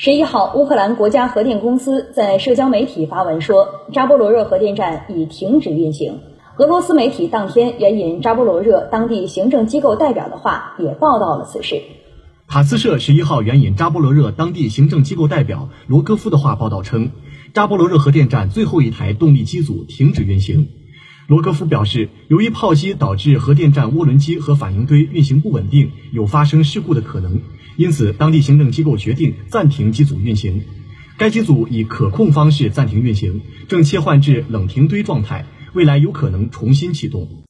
十一号，乌克兰国家核电公司在社交媒体发文说，扎波罗热核电站已停止运行。俄罗斯媒体当天援引扎波罗热当地行政机构代表的话，也报道了此事。塔斯社十一号援引扎波罗热当地行政机构代表罗戈夫的话报道称，扎波罗热核电站最后一台动力机组停止运行。罗戈夫表示，由于炮击导致核电站涡轮机和反应堆运行不稳定，有发生事故的可能，因此当地行政机构决定暂停机组运行。该机组以可控方式暂停运行，正切换至冷停堆状态，未来有可能重新启动。